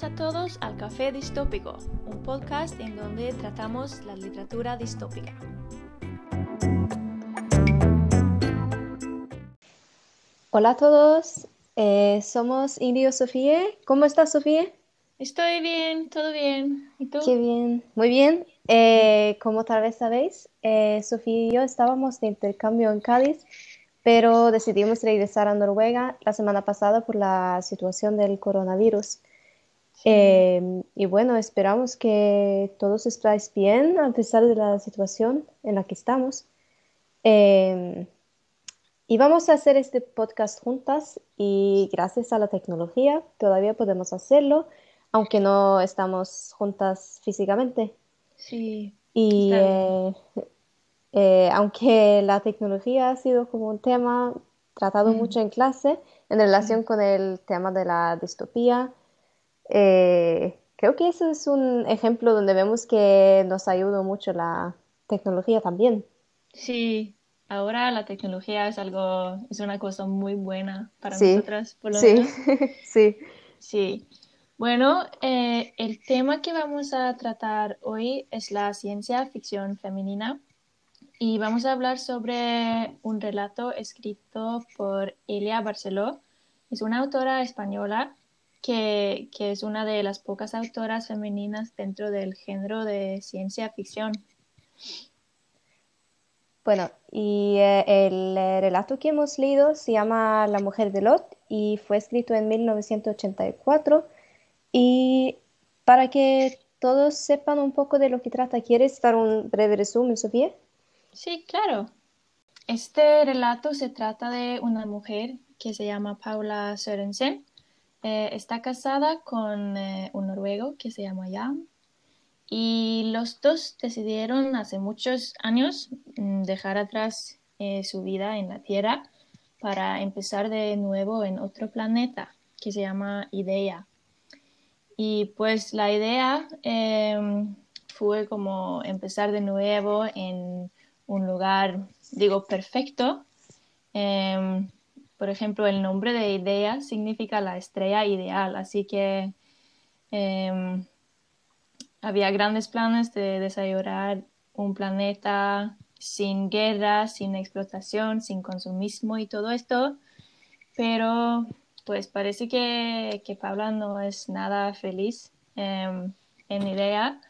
Bienvenidos a todos al Café Distópico, un podcast en donde tratamos la literatura distópica. Hola a todos, eh, somos Indio Sofía. ¿Cómo estás, Sofía? Estoy bien, todo bien. ¿Y tú? Qué bien, muy bien. Eh, como tal vez sabéis, eh, Sofía y yo estábamos de intercambio en Cádiz, pero decidimos regresar a Noruega la semana pasada por la situación del coronavirus. Eh, y bueno, esperamos que todos estáis bien a pesar de la situación en la que estamos. Eh, y vamos a hacer este podcast juntas y gracias a la tecnología todavía podemos hacerlo, aunque no estamos juntas físicamente. Sí. Y claro. eh, eh, aunque la tecnología ha sido como un tema tratado Mm, mucho en clase en relación con el tema de la distopía, eh, creo que eso es un ejemplo donde vemos que nos ayudó mucho la tecnología también. Sí, ahora la tecnología es algo, es una cosa muy buena para Sí, nosotras, por lo sí, menos. sí. Sí. Bueno, eh, el tema que vamos a tratar hoy es la ciencia ficción femenina y vamos a hablar sobre un relato escrito por Elia Barceló. Es una autora española que, que es una de las pocas autoras femeninas dentro del género de ciencia ficción. Bueno, y eh, el eh, relato que hemos leído se llama La mujer de Lot y fue escrito en 1984. Y para que todos sepan un poco de lo que trata, ¿quieres dar un breve resumen, Sofía? Sí, claro. Este relato se trata de una mujer que se llama Paula Sørensen. Eh, está casada con eh, un noruego que se llama Jan y los dos decidieron hace muchos años mm, dejar atrás eh, su vida en la Tierra para empezar de nuevo en otro planeta que se llama Idea. Y pues la idea eh, fue como empezar de nuevo en un lugar, digo, perfecto. Por ejemplo, el nombre de Idea significa la estrella ideal, así que eh, había grandes planes de desarrollar un planeta sin guerra, sin explotación, sin consumismo y todo esto, pero pues parece que, que Paula no es nada feliz eh, en idea.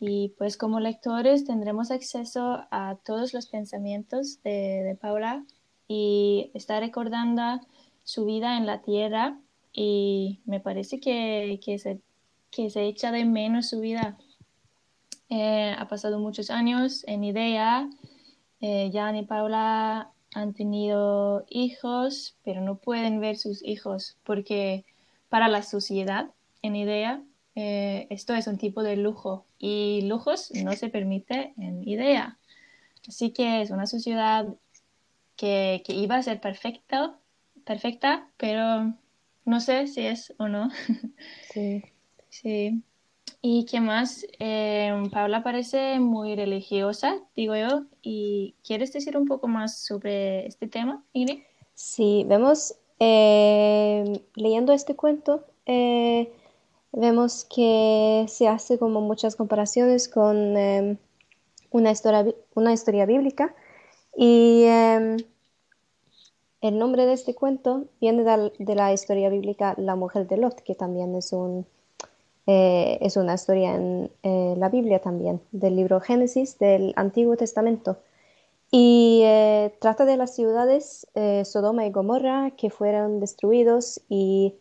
Y pues como lectores tendremos acceso a todos los pensamientos de, de Paula y está recordando su vida en la tierra y me parece que, que se, que se echa de menos su vida. Eh, ha pasado muchos años en idea, eh, Jan y Paula han tenido hijos, pero no pueden ver sus hijos porque para la sociedad en idea eh, esto es un tipo de lujo y lujos no se permite en idea. Así que es una sociedad que, que iba a ser perfecta, perfecta, pero no sé si es o no. Sí. Sí. ¿Y qué más? Eh, Paula parece muy religiosa, digo yo. ¿Y quieres decir un poco más sobre este tema, Ingrid? Sí, vemos, eh, leyendo este cuento, eh, vemos que se hace como muchas comparaciones con eh, una historia, una historia bíblica y eh, el nombre de este cuento viene de, la historia bíblica La mujer de Lot, que también es eh, una historia en eh, la Biblia también, del libro Génesis del Antiguo Testamento. Y eh, trata de las ciudades Sodoma y Gomorra que fueron destruidos y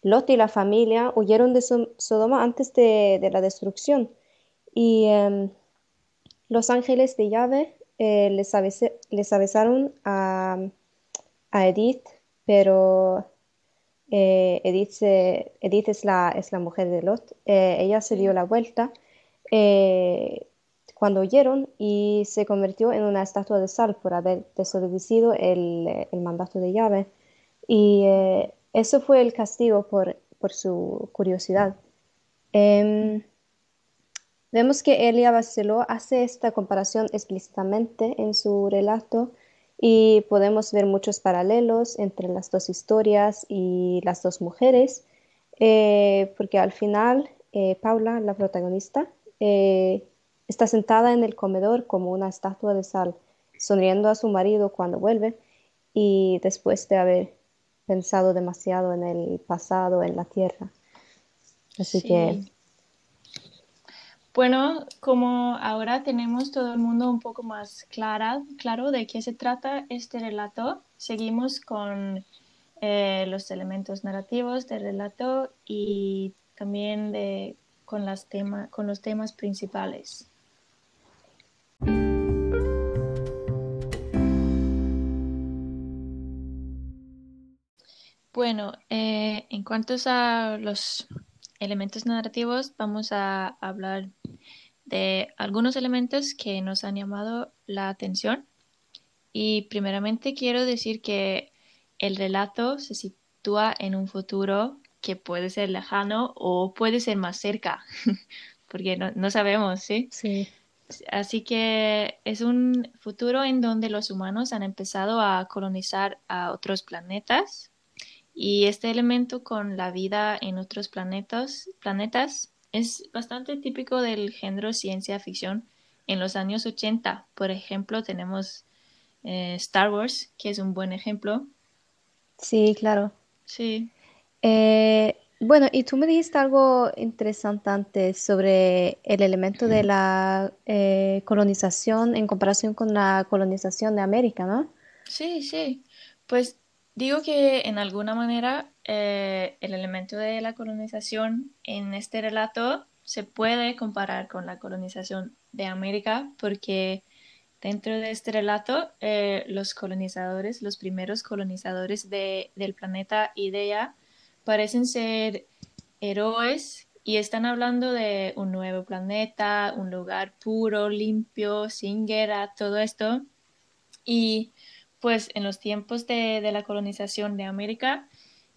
Lot y la familia huyeron de So- Sodoma antes de, de la destrucción. Y em, los ángeles de Yahvé eh, les, les avisaron a, a Edith, pero eh, Edith, Edith es la, es la mujer de Lot. Eh, ella se dio la vuelta cuando huyeron y se convirtió en una estatua de sal por haber desobedecido el, el mandato de Yahvé. Y eso fue el castigo por, por su curiosidad. Em, Vemos que Elia Barceló hace esta comparación explícitamente en su relato y podemos ver muchos paralelos entre las dos historias y las dos mujeres. eh, porque al final eh, Paula, la protagonista, eh, está sentada en el comedor como una estatua de sal, sonriendo a su marido cuando vuelve y después de haber pensado demasiado en el pasado, en la tierra. Así que... Bueno, como ahora tenemos todo el mundo un poco más clara, claro de qué se trata este relato, seguimos con eh, los elementos narrativos del relato y también de, con, las con los temas principales. Bueno, eh, en cuanto a los elementos narrativos, vamos a hablar de algunos elementos que nos han llamado la atención. Y primeramente quiero decir que el relato se sitúa en un futuro que puede ser lejano o puede ser más cerca, porque no, sabemos, ¿sí? Sí. Así que es un futuro en donde los humanos han empezado a colonizar a otros planetas y este elemento con la vida en otros planetas, planetas es bastante típico del género ciencia ficción. En los años 80, por ejemplo, tenemos eh, Star Wars, que es un buen ejemplo, Sí, claro. Sí. Eh, bueno, y tú me dijiste algo interesante antes sobre el elemento de la eh, colonización en comparación con la colonización de América, ¿no? Sí, sí. Pues digo que en alguna manera eh, el elemento de la colonización en este relato se puede comparar con la colonización de América porque Dentro de este relato, eh, los colonizadores, los primeros colonizadores de, del planeta Idea, parecen ser héroes y están hablando de un nuevo planeta, un lugar puro, limpio, sin guerra, todo esto. Y pues en los tiempos de, la colonización de América,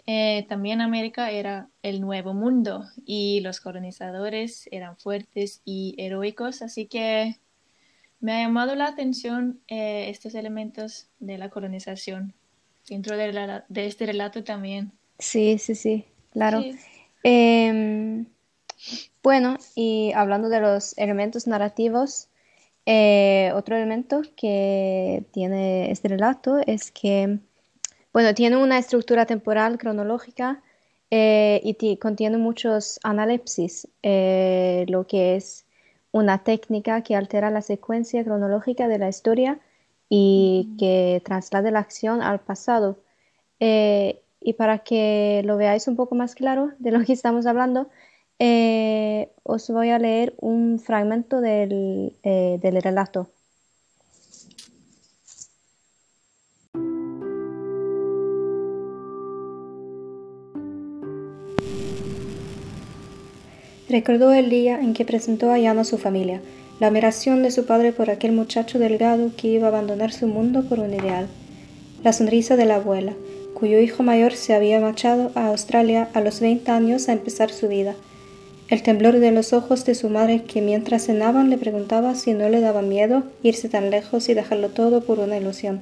eh, también América era el nuevo mundo y los colonizadores eran fuertes y heroicos, así que me ha llamado la atención eh, estos elementos de la colonización dentro de, de, este relato también. Sí, sí, sí, claro. Em, bueno, y hablando de los elementos narrativos, eh, otro elemento que tiene este relato es que, bueno, tiene una estructura temporal cronológica eh, y contiene muchos analepsis, lo que es una técnica que altera la secuencia cronológica de la historia y que traslade la acción al pasado. Eh, y para que lo veáis un poco más claro de lo que estamos hablando, eh, os voy a leer un fragmento del, eh, del relato. Recordó el día en que presentó a Jan a su familia, la admiración de su padre por aquel muchacho delgado que iba a abandonar su mundo por un ideal, la sonrisa de la abuela, cuyo hijo mayor se había marchado a Australia a los 20 años a empezar su vida, el temblor de los ojos de su madre que mientras cenaban le preguntaba si no le daba miedo irse tan lejos y dejarlo todo por una ilusión,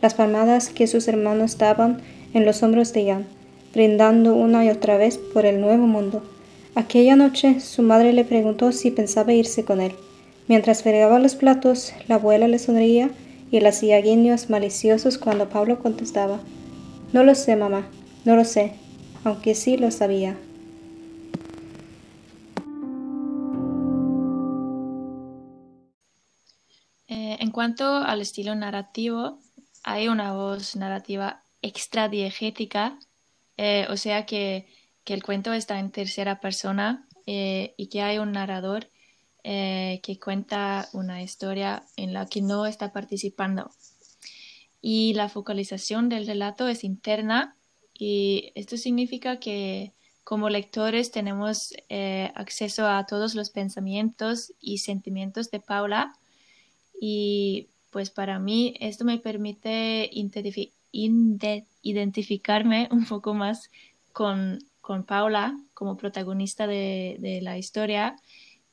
las palmadas que sus hermanos daban en los hombros de Jan, brindando una y otra vez por el nuevo mundo Aquella noche su madre le preguntó si pensaba irse con él. Mientras fregaba los platos, la abuela le sonreía y le hacía guiños maliciosos cuando Pablo contestaba No lo sé, mamá, no lo sé, aunque sí lo sabía. Eh, en cuanto al estilo narrativo, hay una voz narrativa extradiegética, eh, o sea que que el cuento está en tercera persona eh, y que hay un narrador que cuenta una historia en la que no está participando. Y la focalización del relato es interna y esto significa que como lectores tenemos acceso a todos los pensamientos y sentimientos de Paula y pues para mí esto me permite identificarme un poco más con con Paula como protagonista de, la historia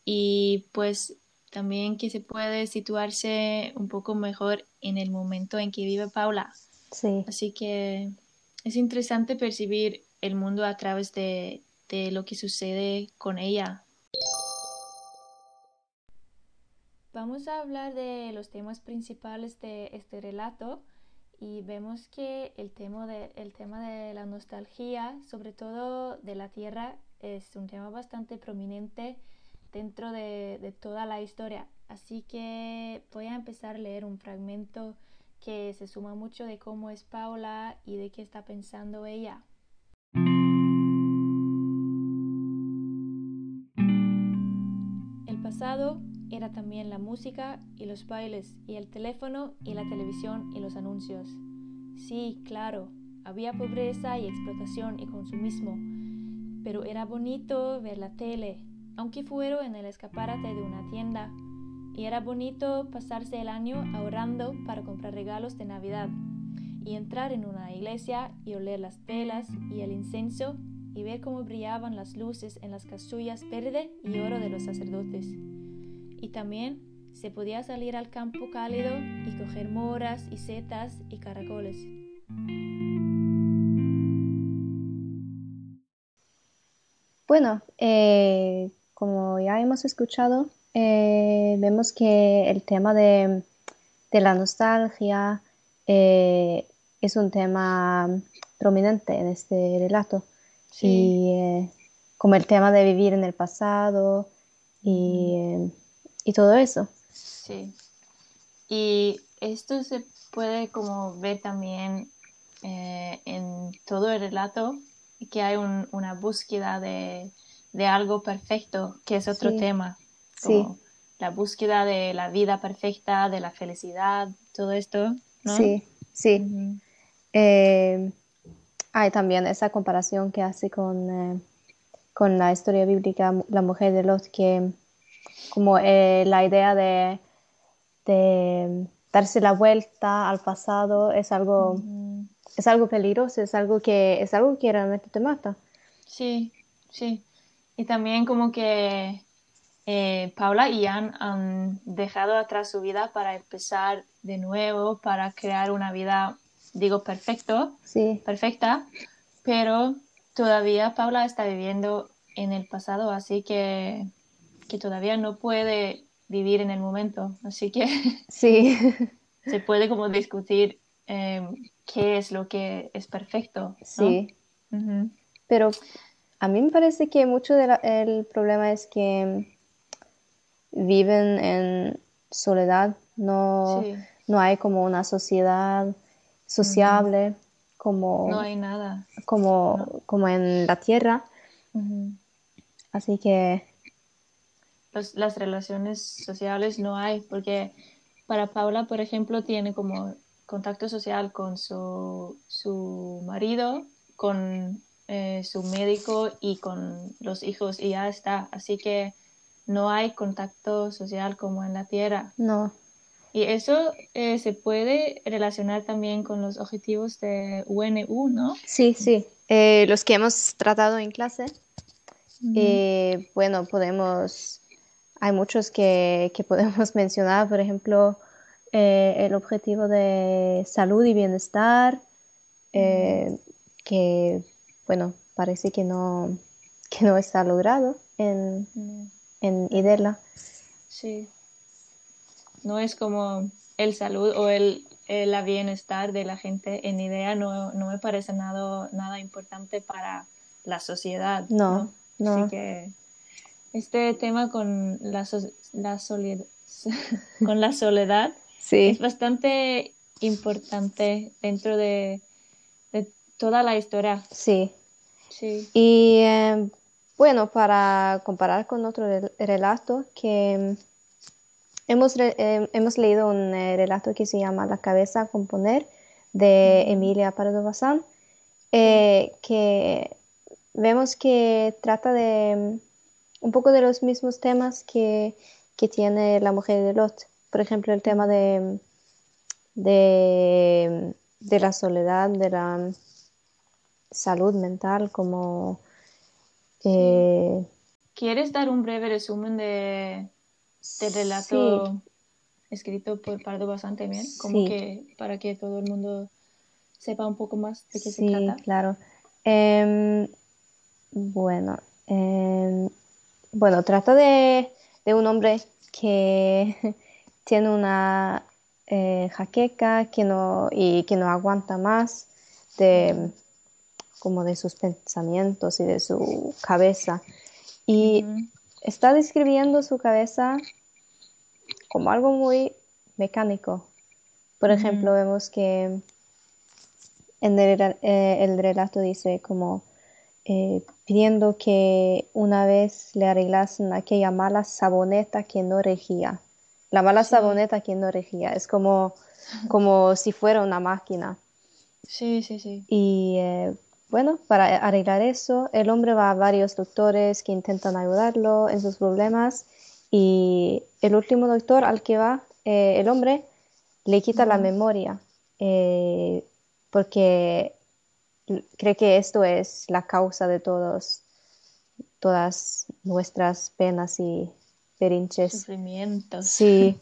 y pues también que se puede situarse un poco mejor en el momento en que vive Paula. Sí. Así que es interesante percibir el mundo a través de, de lo que sucede con ella. Vamos a hablar de los temas principales de este relato y vemos que el tema de, el tema de la nostalgia, sobre todo de la tierra, es un tema bastante prominente dentro de, de toda la historia. Así que voy a empezar a leer un fragmento que se suma mucho de cómo es Paula y de qué está pensando ella. El pasado era también la música y los bailes y el teléfono y la televisión y los anuncios. Sí, claro, había pobreza y explotación y consumismo, pero era bonito ver la tele, aunque fuera en el escaparate de una tienda, y era bonito pasarse el año ahorrando para comprar regalos de Navidad, y entrar en una iglesia y oler las velas y el incienso y ver cómo brillaban las luces en las casullas verde y oro de los sacerdotes y también se podía salir al campo cálido y coger moras y setas y caracoles. Bueno, eh, como ya hemos escuchado, eh, vemos que el tema de, la nostalgia eh, es un tema prominente en este relato. Y como el tema de vivir en el pasado y y todo eso. Sí. Y esto se puede como ver también eh, en todo el relato, que hay una búsqueda de, algo perfecto, que es otro tema. sí. La búsqueda de la vida perfecta, de la felicidad, todo esto. ¿no? Sí, sí. Eh, hay también esa comparación que hace con, eh, con la historia bíblica, la mujer de Lot, que como eh, la idea de, darse la vuelta al pasado es algo, es algo peligroso, es algo que, es algo que realmente te mata. Sí, sí. Y también como que eh, Paula y Ian han dejado atrás su vida para empezar de nuevo, para crear una vida, digo, perfecto, sí. perfecta, pero todavía Paula está viviendo en el pasado, así que que todavía no puede vivir en el momento. Así que sí. se puede como discutir em, qué es lo que es perfecto. Sí. Pero a mí me parece que mucho del problema es que viven en soledad, no, no hay como una sociedad sociable, como... No hay nada. Como, como en la tierra. Así que las relaciones sociales no hay, porque para Paula, por ejemplo, tiene como contacto social con su, su marido, con eh, su médico y con los hijos y ya está. Así que no hay contacto social como en la Tierra. No. Y eso eh, se puede relacionar también con los objetivos de UNU, ¿no? Sí, sí. Eh, los que hemos tratado en clase. bueno, podemos hay muchos que, podemos mencionar, por ejemplo, eh, el objetivo de salud y bienestar, eh, que, bueno, parece que no, que no está logrado en, en IDELA. Sí. No es como el salud o el, la bienestar de la gente en IDEA, no, me parece nada, nada importante para la sociedad. No, no. Así que este tema con la, la soledad, con la soledad es bastante importante dentro de, toda la historia. Sí. Sí. Y em, bueno, para comparar con otro relato que em, hemos, em, hemos leído un eh, relato que se llama La cabeza a componer de Emilia Pardo Bazán, eh, que vemos que trata de un poco de los mismos temas que, tiene la mujer de Lot. Por ejemplo, el tema de, de, la soledad, de la salud mental, como... Eh, ¿Quieres dar un breve resumen de, del relato escrito por Pardo Bastante bien? Como que para que todo el mundo sepa un poco más de qué se trata. Sí, claro. Em, Bueno, em, bueno, trata de, de un hombre que tiene una eh, jaqueca que no, y que no aguanta más de, como de sus pensamientos y de su cabeza. Y está describiendo su cabeza como algo muy mecánico. Por ejemplo, vemos que en el, eh, el relato dice como eh, pidiendo que una vez le arreglasen aquella mala saboneta que no regía. La mala saboneta que no regía. Es como, como si fuera una máquina. Sí, sí, sí. Y eh, bueno, para arreglar eso, el hombre va a varios doctores que intentan ayudarlo en sus problemas y el último doctor al que va, eh, el hombre, le quita la memoria porque cree que esto es la causa de todos, todas nuestras penas y perinches. Sufrimientos. Sí,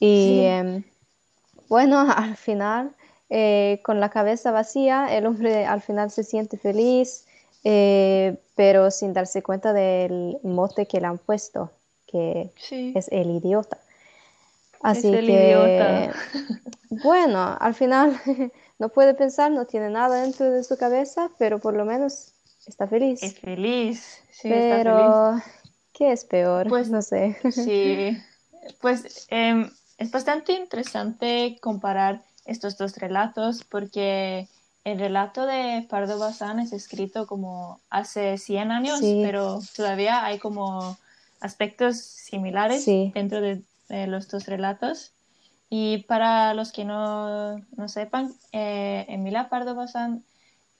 y em, bueno, al final, eh, con la cabeza vacía, el hombre al final se siente feliz, eh, pero sin darse cuenta del mote que le han puesto, que es el idiota. Así es el que, idiota. bueno, al final no puede pensar, no tiene nada dentro de su cabeza, pero por lo menos está feliz. Es feliz, sí, pero, está feliz. ¿qué es peor? Pues no sé. Sí, pues eh, es bastante interesante comparar estos dos relatos porque el relato de Pardo Bazán es escrito como hace 100 años, Sí. pero todavía hay como aspectos similares Sí. dentro de, de los dos relatos. Y para los que no, no sepan, eh, Emilia Pardo Bazán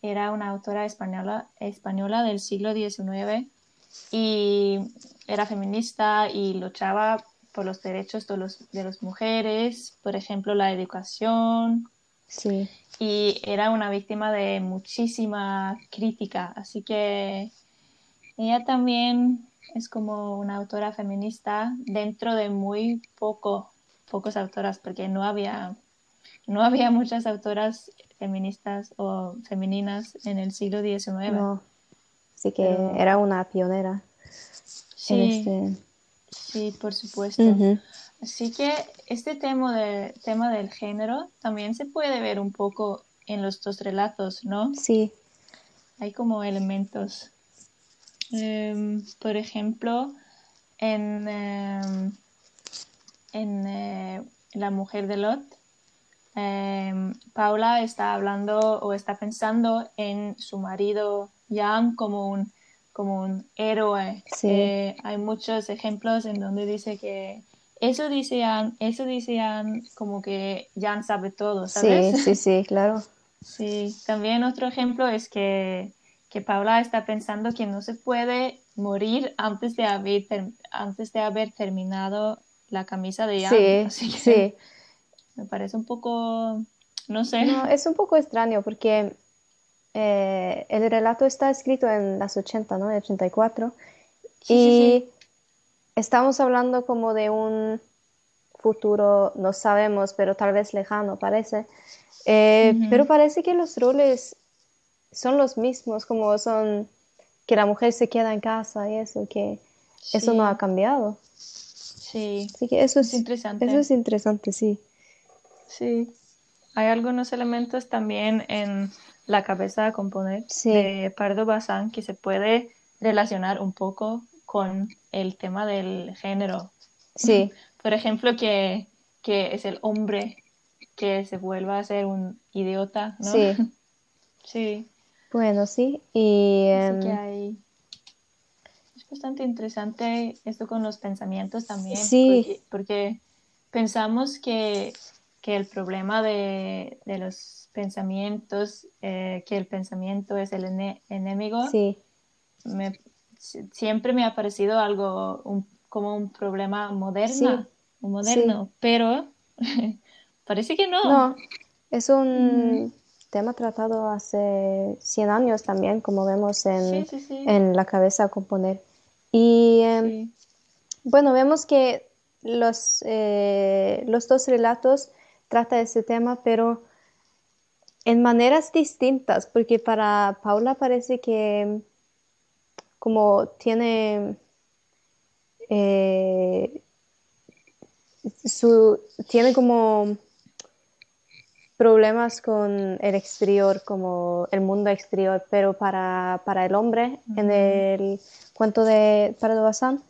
era una autora española, española del siglo XIX y era feminista y luchaba por los derechos de, los, de las mujeres, por ejemplo, la educación, Sí, y era una víctima de muchísima crítica, así que ella también es como una autora feminista dentro de muy poco, pocos autoras, porque no había, no había muchas autoras feministas o femeninas en el siglo XIX. no. Así que Pero- era una pionera Sí, este. sí, por supuesto. Así que este tema, de, tema del género también se puede ver un poco en los dos relatos, ¿no? Sí, Hay como elementos. Em, por ejemplo, en, em, en eh, La mujer de Lot, em, Paula está hablando o está pensando en su marido Jan como un, como un héroe. Sí. Eh, hay muchos ejemplos en donde dice que eso dice Jan, eso dice Jan, como que Jan sabe todo, sí, ¿sabes? sí, sí, claro. Sí, también otro ejemplo es que, que Paula está pensando que no se puede morir antes de haber, antes de haber terminado la camisa de Jan. Sí, Así que sí. me parece un poco, no sé. No, es un poco extraño porque eh, el relato está escrito en las 80, ¿no? 84. Sí, y sí, estamos hablando como de un futuro, no sabemos, pero tal vez lejano, parece. Eh. Pero parece que los roles son los mismos, como son que la mujer se queda en casa y eso, que eso no ha cambiado. Sí, Así que eso es es, interesante. eso es interesante, sí. Sí. Hay algunos elementos también en la cabeza a componer Sí. de Pardo Bazán que se puede relacionar un poco con el tema del género. Sí, Por ejemplo, que, que es el hombre que se vuelva a ser un idiota, ¿no? sí. Sí, Bueno, sí. Y así que em, hay... Bastante interesante esto con los pensamientos también, Sí. porque, porque pensamos que, que el problema de, de los pensamientos, eh, que el pensamiento es el ene- enemigo, sí, me- si- siempre me ha parecido algo un- como un problema moderno, Sí, un moderno, pero parece que no. no, es un tema tratado hace 100 años también, como vemos en, Sí, sí, sí. en la cabeza componer. Y Sí. bueno, vemos que los, eh, los dos relatos tratan ese tema, pero en maneras distintas, porque para Paula parece que como tiene eh, su, tiene como problemas con el exterior, como el mundo exterior, pero para, el hombre, en el cuento de Parado Bazán,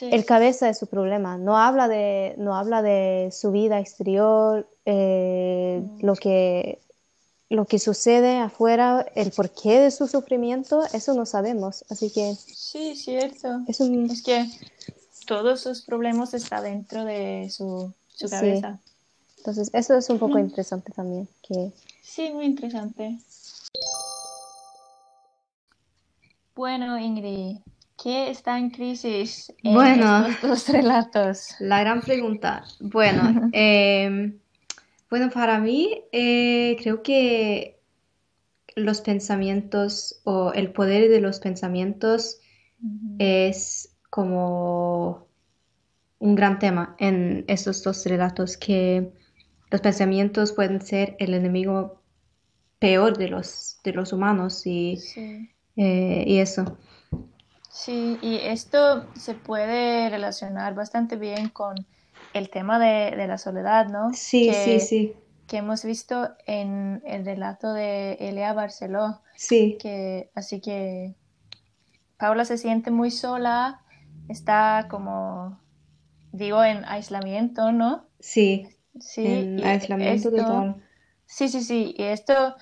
el cabeza es su problema. No habla de, no habla de su vida exterior, eh, lo, que, lo que sucede afuera, el porqué de su sufrimiento, eso no sabemos. Así que. Sí, cierto. Es, es que todos sus problemas están dentro de su, su cabeza. Entonces, eso es un poco interesante también. Que... Sí, muy interesante. Bueno, Ingrid, ¿qué está en crisis en bueno, estos dos relatos? La gran pregunta. Bueno, em, bueno para mí eh, creo que los pensamientos o el poder de los pensamientos es como un gran tema en estos dos relatos que los pensamientos pueden ser el enemigo peor de los, de los humanos y, eh, y eso. Sí, y esto se puede relacionar bastante bien con el tema de, la soledad, ¿no? Sí, sí, sí. Que hemos visto en el relato de Elia Barceló. Sí. Que, así que Paula se siente muy sola, está como, digo, en aislamiento, ¿no? Sí. Sí, en aislamiento total. Sí, sí, sí. Y esto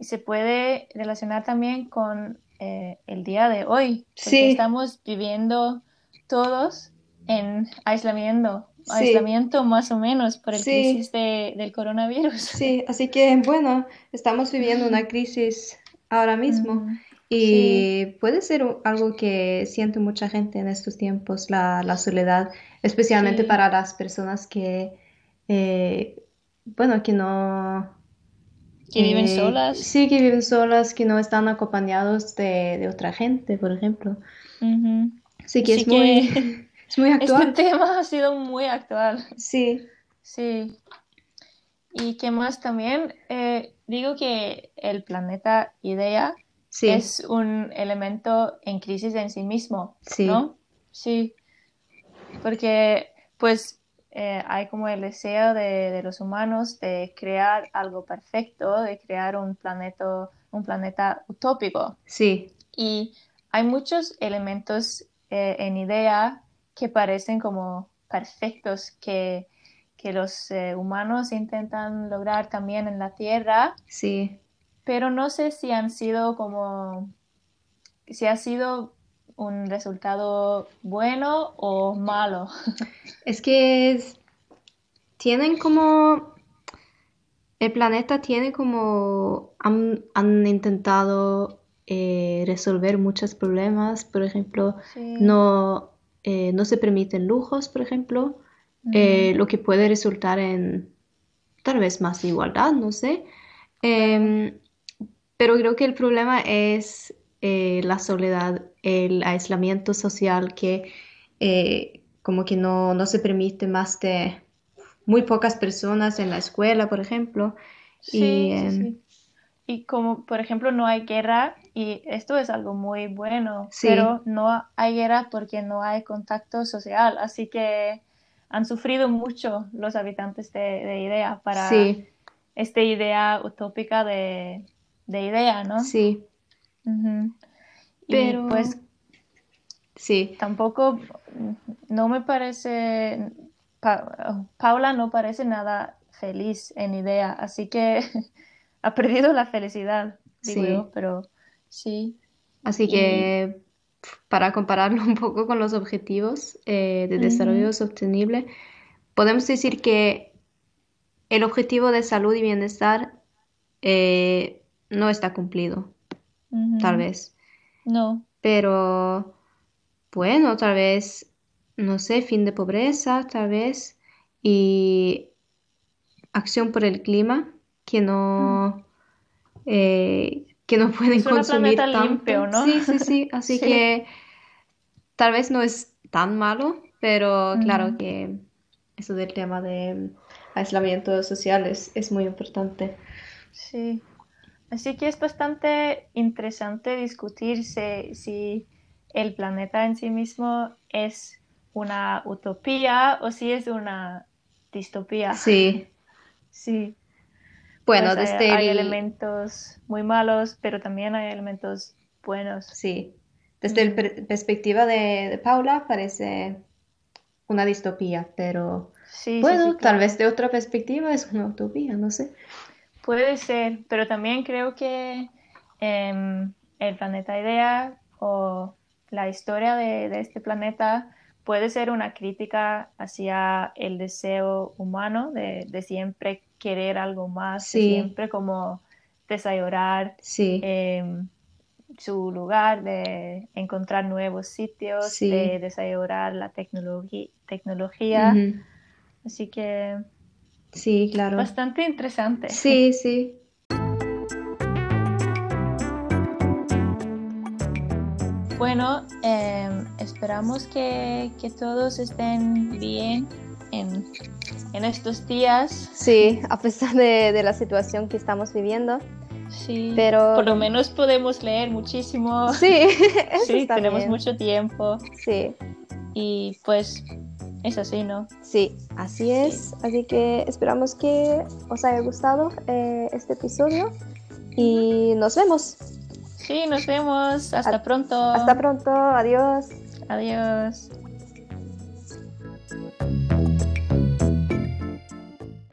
se puede relacionar también con eh, el día de hoy. Porque estamos viviendo todos en aislamiento. Aislamiento más o menos por el crisis del coronavirus. Sí, así que bueno, estamos viviendo una crisis ahora mismo. Y puede ser algo que siente mucha gente en estos tiempos, la, la soledad, especialmente para las personas que eh, bueno, que no... Que viven eh, solas. Sí, que viven solas, que no están acompañados de, otra gente, por ejemplo. Sí, que, es, Muy, es muy actual. Este tema ha sido muy actual. Sí. Sí. Y que más también, eh, digo que el planeta Idea es un elemento en crisis en sí mismo, sí. ¿no? Sí. Porque, pues, eh, hay como el deseo de, los humanos de crear algo perfecto, de crear un planeta, un planeta utópico. Sí. Y hay muchos elementos eh, en idea que parecen como perfectos que, que los eh, humanos intentan lograr también en la Tierra. Sí. Pero no sé si han sido como, si ha sido un resultado bueno o malo. Es que tienen como, el planeta tiene como, han, intentado eh, resolver muchos problemas, por ejemplo, no, eh, no se permiten lujos, por ejemplo, eh, lo que puede resultar en tal vez más igualdad, no sé. Em, pero creo que el problema es eh, la soledad, el aislamiento social que eh, como que no, no, se permite más de muy pocas personas en la escuela, por ejemplo. Sí, y, em, y como, por ejemplo, no hay guerra, y esto es algo muy bueno, pero no hay guerra porque no hay contacto social, así que han sufrido mucho los habitantes de, Idea para esta idea utópica de, de Idea, ¿no? Sí. Pero pues sí. Tampoco no me parece Paula no parece nada feliz en idea, así que ha perdido la felicidad, digo yo, pero sí. Así que para compararlo un poco con los objetivos eh, de desarrollo sostenible, podemos decir que el objetivo de salud y bienestar eh, no está cumplido tal vez. No. Pero bueno, tal vez, no sé, fin de pobreza, tal vez, y acción por el clima, que no, eh, que no pueden es consumir tanto. limpio, ¿no? Sí, sí, sí, así que tal vez no es tan malo, pero claro que eso del tema de aislamiento social es, es muy importante. Sí. Así que es bastante interesante discutir si el planeta en sí mismo es una utopía o si es una distopía. Sí. Sí. Bueno, Pues, eh, desde hay el- elementos muy malos, pero también hay elementos buenos. Sí, desde la perspectiva de, de Paula parece una distopía, pero Sí, sí, bueno, sí, tal claro. vez de otra perspectiva es una utopía, no sé. Puede ser, pero también creo que em, el planeta Idea o la historia de, de este planeta puede ser una crítica hacia el deseo humano de, de siempre querer algo más, de siempre como desayorar Sí, em, su lugar, de encontrar nuevos sitios, Sí. de desayorar la tecnología. Así que Sí, claro. bastante interesante. Sí, sí. Bueno, em, esperamos que, que todos estén bien en, en estos días. Sí, a pesar de, de la situación que estamos viviendo. Sí, Pero- por lo menos podemos leer muchísimo. Sí, eso Sí, está tenemos bien. mucho tiempo Sí, y pues es así, ¿no? sí, así es. Así que esperamos que os haya gustado eh, este episodio y nos vemos. Sí, nos vemos. Hasta pronto. Hasta pronto, adiós. Adiós.